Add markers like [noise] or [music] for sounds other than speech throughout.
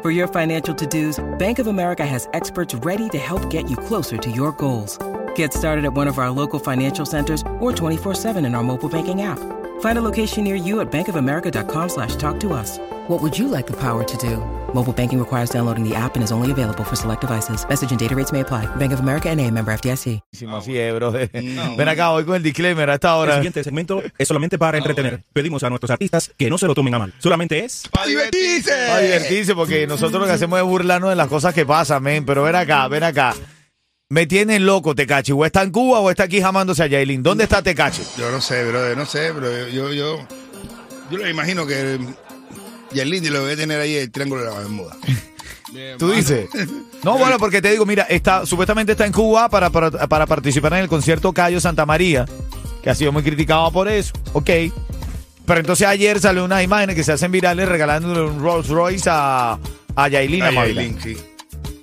For your financial to dos, Bank of America has experts ready to help get you closer to your goals. Get started at one of our local financial centers or 24-7 in our mobile banking app. Find a location near you at bankofamerica.com slash talk to us. What would you like the power to do? Mobile banking requires downloading the app and is only available for select devices. Message and data rates may apply. Bank of America and a member FDIC. Así es, bro. Ven acá, voy con el disclaimer a esta El siguiente segmento es solamente para entretener. Pedimos a nuestros artistas que no se lo tomen a mal. Solamente es... ¡Para divertirse! Para divertirse, porque nosotros lo que hacemos es burlarnos de las cosas que pasan, men. Pero ven acá, ven acá. Me tienen loco, Tecachi. O está en Cuba o está aquí jamándose a Yailin. ¿Dónde está Tecachi? Yo no sé, brother, no sé, pero yo, yo, yo le imagino que y el Lindy lo debe tener ahí el triángulo de la Bermuda. [laughs] ¿Tú dices? [laughs] No, bueno, porque te digo, mira, está, supuestamente está en Cuba para, para, para participar en el concierto Cayo Santa María, que ha sido muy criticado por eso. Ok. Pero entonces ayer salió unas imágenes que se hacen virales regalándole un Rolls Royce a, a Yailin. A. Yailin, sí.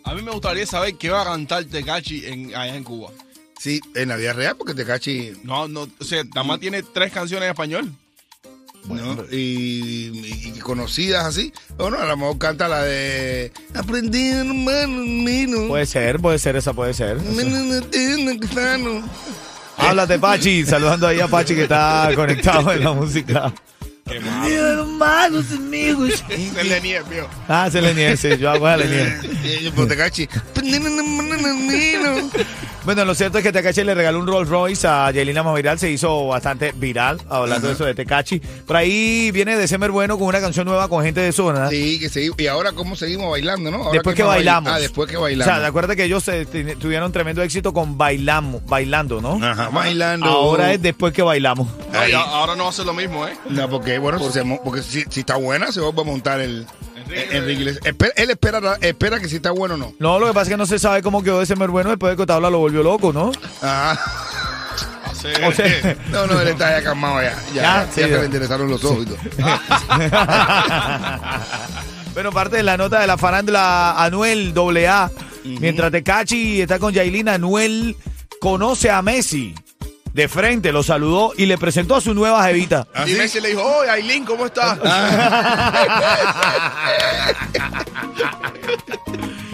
A mí me gustaría saber qué va a cantar Tecachi en, allá en Cuba. Sí, en la vida real, porque Tecachi No, no, o sea, nada más tiene tres canciones en español. ¿no? y, y- y conocidas así. O no, a lo mejor canta la de Aprendí hermano. Puede ser, puede ser, esa puede ser. Háblate, Pachi. Saludando ahí a Pachi que está conectado en la música. Hermanos, amigos. [laughs] Se le niega, mío. Ah, se le niega, sí, yo hago a le [laughs] niega. [laughs] Bueno, lo cierto es que Tecachi le regaló un Rolls Royce a Yelina Viral, se hizo bastante viral, hablando de eso de Tecachi. Por ahí viene December Bueno con una canción nueva con gente de zona. Sí, que seguimos. Y ahora, ¿cómo seguimos bailando, no? Ahora Después que bailamos. Ah, después que O bailamos. sea, acuérdate que ellos eh, tuvieron tremendo éxito con bailamos, bailando, ¿no? Ajá, bailando. Ahora es después que bailamos. No, Ahí. y a- ahora no va a ser lo mismo, ¿eh? No, porque, bueno, si porque si, si está buena, se va a montar el. Enrique Iglesias. Espera- él espera, espera que si está bueno o no. No, lo que pasa es que no se sabe cómo quedó December Bueno después de que Otaola lo volvió loco, ¿no? Ajá. Hace- O sea, [laughs] No, no, él está ya calmado ya. Ya, Ya, ya, sí, se le interesaron los ojos y todo. [laughs] bueno, parte de la nota de la farándula Anuel AA. Mientras Tecachi está con Yailin, Anuel conoce a Messi. De frente, lo saludó y le presentó a su nueva jevita. ¿Ah, [laughs] Y? Messi le dijo, oh, Aileen, ¿cómo estás? [laughs]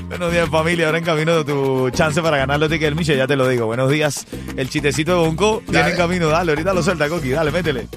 Buenos días, familia. Ahora en camino de tu chance para ganar los tickets del Miche, ya te lo digo. Buenos días. El chistecito de Bonco viene en camino. Dale, ahorita lo suelta, Coqui. Dale, métele.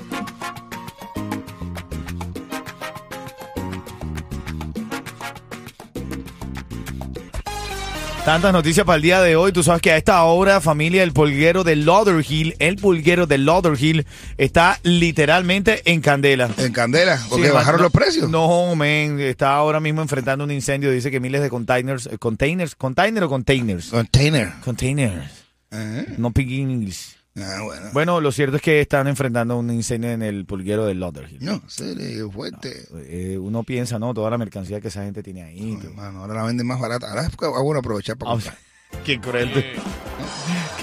Tantas noticias para el día de hoy. Tú sabes que a esta hora, familia, el pulguero de Lauderhill, el pulguero de Lauderhill está literalmente en candela. En candela, porque Sí, bajaron no- los precios. No, men, está ahora mismo enfrentando un incendio. Dice que miles de containers, eh, containers, container o containers, Container. containers, Ajá. no English. Ah, bueno. Bueno, lo cierto es que están enfrentando un incendio en el pulguero de Lauderhill. No, serio, fuerte. Eh, uno piensa, ¿no? Toda la mercancía que esa gente tiene ahí. Hermano, ahora la venden más barata. Ahora es bueno aprovechar para Ah, comprar. [laughs] Qué cruel. [laughs]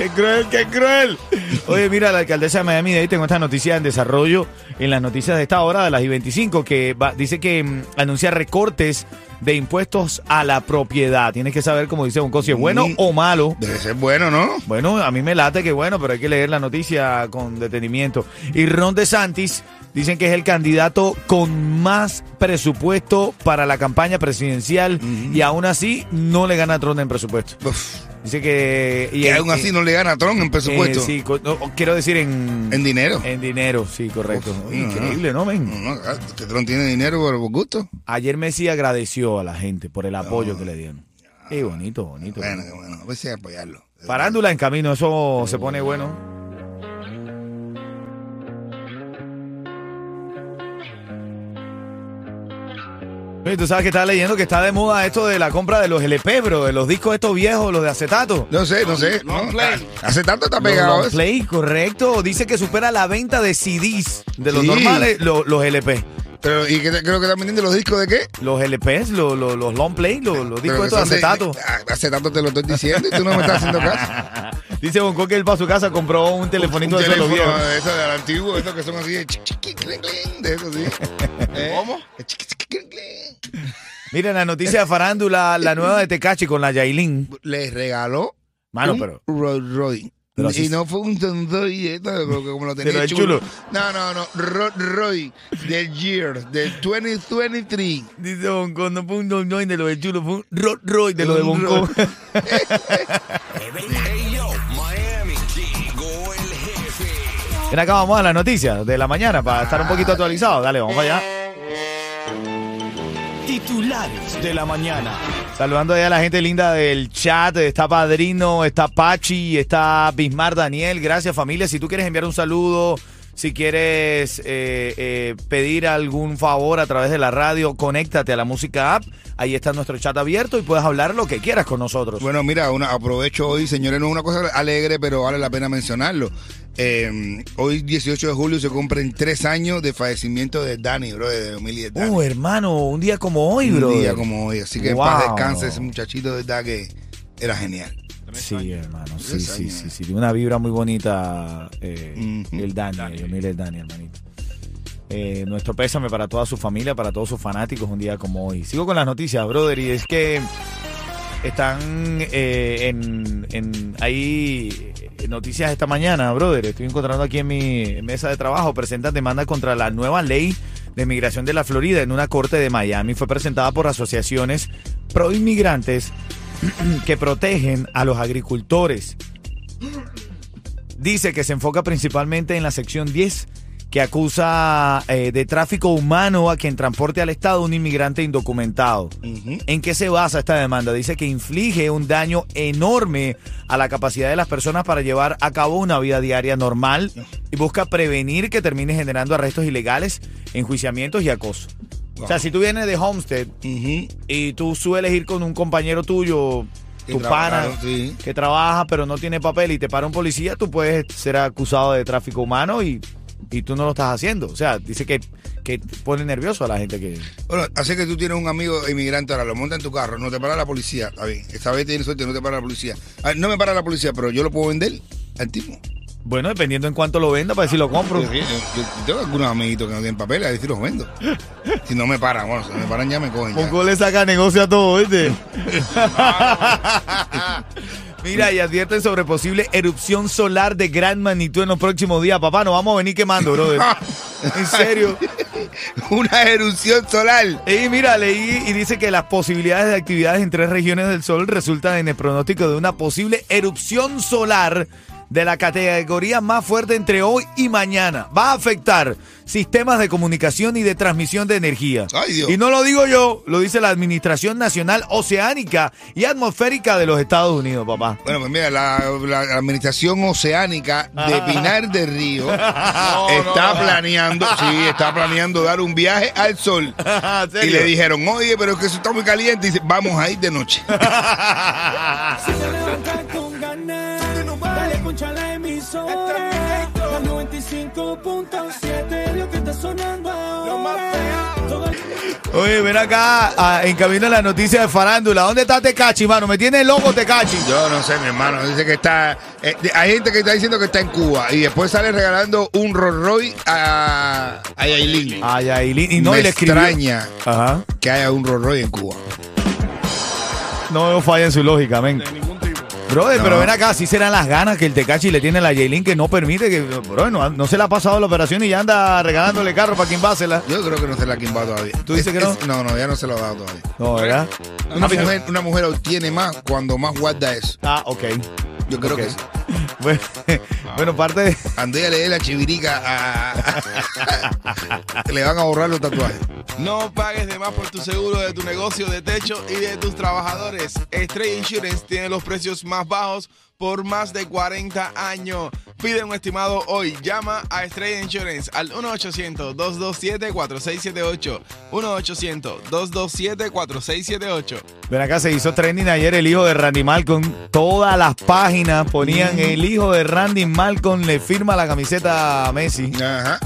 Qué cruel, qué cruel. Oye, mira, la alcaldesa de Miami-Dade tengo esta noticia en desarrollo en las noticias de esta hora de las I-25 que va- dice que mm, anuncia recortes de impuestos a la propiedad. Tienes que saber, como dice un si es bueno Mm. o malo. Debe ser bueno, ¿no? Bueno, a mí me late que bueno, pero hay que leer la noticia con detenimiento. Y Ron DeSantis dicen que es el candidato con más presupuesto para la campaña presidencial y aún así no le gana a Trump en presupuesto. Uf, Dice que... Y en- aún así no le gana a Trump en presupuesto. eh, sí, no, quiero decir en... En dinero. En dinero, sí, correcto. Uf, Increíble, ¿no, men? No, no, que Trump tiene dinero por, gusto. Ayer Messi agradeció a la gente por el apoyo que le dieron. Qué bonito, bonito. Bueno, qué bueno. A hay que apoyarlo. Farándula en camino, eso se pone bueno. Oye, tú sabes que estaba leyendo que está de moda esto de la compra de los LP, bro, de los discos estos viejos, los de acetato. No sé, no sé. Long no. play. Hace tanto está Los pegado long eso. play, correcto. Dice que supera la venta de CDs de los Sí. normales, lo- los LP. Pero, ¿y qué te- creo que están vendiendo los discos de qué? Los LPs, los, los, los long play, los, los Pero discos que estos de son de- acetato. ah, Acetato te lo estoy diciendo y tú no me estás haciendo caso. [laughs] Dice Bonco que él para su casa compró un telefonito Un de esos de los viejos. de esos del antiguo, esos que son así de chiqui, chiqui, clink, clink, de esos, sí. [laughs] ¿Eh? ¿Cómo? Miren la noticia de farándula, la nueva de Tecachi con la Yailin. Le regaló Mano, un pero. Royce. Pero y no fue un tondoy como, como lo [laughs] tenía chulo. chulo. No, no, no. Rolls Royce del year, del 2023. Dice Bonco, no fue un Don Don de lo del chulo, fue un Rolls Royce de lo de Bonco. [laughs] Ven acá, vamos a la noticia de la mañana para estar un poquito actualizado. Dale, vamos allá. Titulares de la mañana. Saludando a la gente linda del chat. Está Padrino, está Pachi, está Bismar Daniel. Gracias, familia. Si tú quieres enviar un saludo, si quieres eh, eh, pedir algún favor a través de la radio, conéctate a la música app. Ahí está nuestro chat abierto y puedes hablar lo que quieras con nosotros. Bueno, mira, una- aprovecho hoy, señores, no es una cosa alegre, pero vale la pena mencionarlo. Eh, hoy, 18 de julio, se cumplen tres años de fallecimiento de Dani, bro, de 2010. Dani. Oh, hermano, un día como hoy, bro. Un día como hoy. Así que en Wow. paz descanse ese muchachito, de verdad que era genial. Sí, hermano, sí, Tres sí, años. sí, sí. Tiene una vibra muy bonita eh, el Dani, Yomil el Dani, hermanito. Eh, nuestro pésame para toda su familia, para todos sus fanáticos un día como hoy. Sigo con las noticias, brother, y es que están eh, en, en ahí eh, noticias esta mañana, brother. Estoy encontrando aquí en mi mesa de trabajo, presentan demanda contra la nueva ley de migración de la Florida en una corte de Miami. Fue presentada por asociaciones pro inmigrantes [clears throat] que protegen a los agricultores. Dice que se enfoca principalmente en la sección 10 que acusa eh, de tráfico humano a quien transporte al Estado un inmigrante indocumentado. ¿En qué se basa esta demanda? Dice que inflige un daño enorme a la capacidad de las personas para llevar a cabo una vida diaria normal y busca prevenir que termine generando arrestos ilegales, enjuiciamientos y acoso. O sea, si tú vienes de Homestead y tú sueles ir con un compañero tuyo, tu pana, sí. que trabaja pero no tiene papel y te para un policía, tú puedes ser acusado de tráfico humano y, y tú no lo estás haciendo. O sea, dice que, que pone nervioso a la gente que... Bueno, así que tú tienes un amigo inmigrante ahora, lo monta en tu carro, no te para la policía. Está bien, esta vez tienes suerte, no te para la policía. Ah, no me para la policía, pero yo lo puedo vender al tipo. Bueno, dependiendo en cuánto lo venda, para decir lo compro. Yo, yo- yo tengo algunos amiguitos que no tienen papeles, a decir los vendo. [laughs] Si no me paran, bueno, si me paran ya me cogen. ya. Pongo le saca negocio a todo, ¿viste? [laughs] [laughs] Mira, y advierten sobre posible erupción solar de gran magnitud en los próximos días. Papá, nos vamos a venir quemando, brother. En serio. Una erupción solar. Y mira, leí y dice que las posibilidades de actividades en tres regiones del Sol resultan en el pronóstico de una posible erupción solar de la categoría más fuerte entre hoy y mañana. Va a afectar sistemas de comunicación y de transmisión de energía. Ay, Dios. Y no lo digo yo, lo dice la Administración Nacional Oceánica y Atmosférica de los Estados Unidos, papá. Bueno, pues mira, la, la Administración Oceánica de [laughs] Pinar del Río está planeando, sí, está planeando dar un viaje al sol. [laughs] Y le dijeron, oye, pero es que eso está muy caliente. Y dice, vamos a ir de noche. [laughs] la emisora. La 95.7, lo que está sonando ahora. El- Oye, ven acá, ah, en camino a la noticia de farándula. ¿Dónde está Tecachi, mano? Me tiene loco Tecachi. Yo no sé, mi hermano. Dice que está. eh, hay gente que está diciendo que está en Cuba y después sale regalando un Rolls Royce a, a Yailin. Ay, ay, y no, Me y le extraña Ajá. que haya un Rolls Royce en Cuba. No falla en su lógica, men. Brother, No. pero ven acá, si serán las ganas que el Tecachi le tiene a la Yailin que no permite que. Bro, no, no se le ha pasado la operación y ya anda regalándole carro para quien vásela. Yo creo que no se la ha quimbado todavía. ¿Tú dices Es- que no? es- no, no, ya no se lo ha dado todavía. No, ¿verdad? Una mujer, una mujer obtiene más cuando más guarda eso. Ah, ok. Yo creo que sí. [laughs] Bueno, bueno, parte de. Andrea le dé la chivirica a... Le van a borrar los tatuajes. No pagues de más por tu seguro de tu negocio de techo y de tus trabajadores. Stray Insurance tiene los precios más bajos por más de 40 años. Pide un estimado hoy. Llama a Estrella Insurance al 1-800-227-4678. 1-800-227-4678. Ven acá, se hizo trending ayer el hijo de Randy Malcolm. Todas las páginas ponían el hijo de Randy Malcolm le firma la camiseta a Messi. Ajá.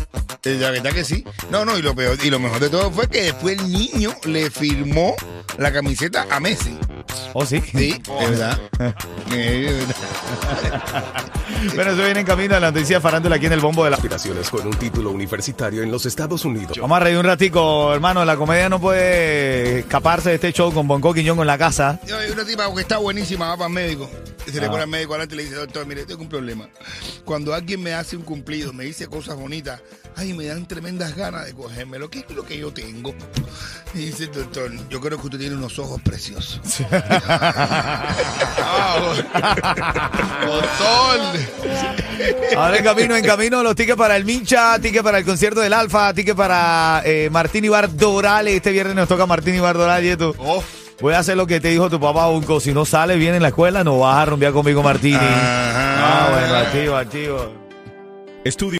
Eh, La verdad que sí. No, no, y lo peor, y lo mejor de todo fue que después el niño le firmó la camiseta a Messi. Oh, sí. Sí, es verdad. [laughs] Es verdad. Bueno, eso viene en camino a la noticia farándula aquí en el bombo de la. Aspiraciones con un título universitario en los Estados Unidos. Vamos a reír un ratico, hermano. La comedia no puede escaparse de este show con Bonco Quiñón en la casa. Yo, hay una tipa que está buenísima, va para el médico. Y se le Ah. pone al médico adelante y le dice, doctor, mire, tengo un problema. Cuando alguien me hace un cumplido, me dice cosas bonitas, ay, me dan tremendas ganas de cogérmelo. ¿Qué es lo que yo tengo? Y dice el doctor, yo creo que usted tiene unos ojos preciosos. Doctor. [laughs] [laughs] [laughs] Ahora en camino, en camino, los tickets para el Mincha, tickets para el concierto del Alfa, tickets para eh, Martín Ibar Dorales. Este viernes nos toca Martín Ibar Dorales. y esto. Oh, Voy a hacer lo que te dijo tu papá, Unco. Si no sale bien en la escuela, no vas a rumbear conmigo, Martín. Ah, bueno, activo, activo. Estudio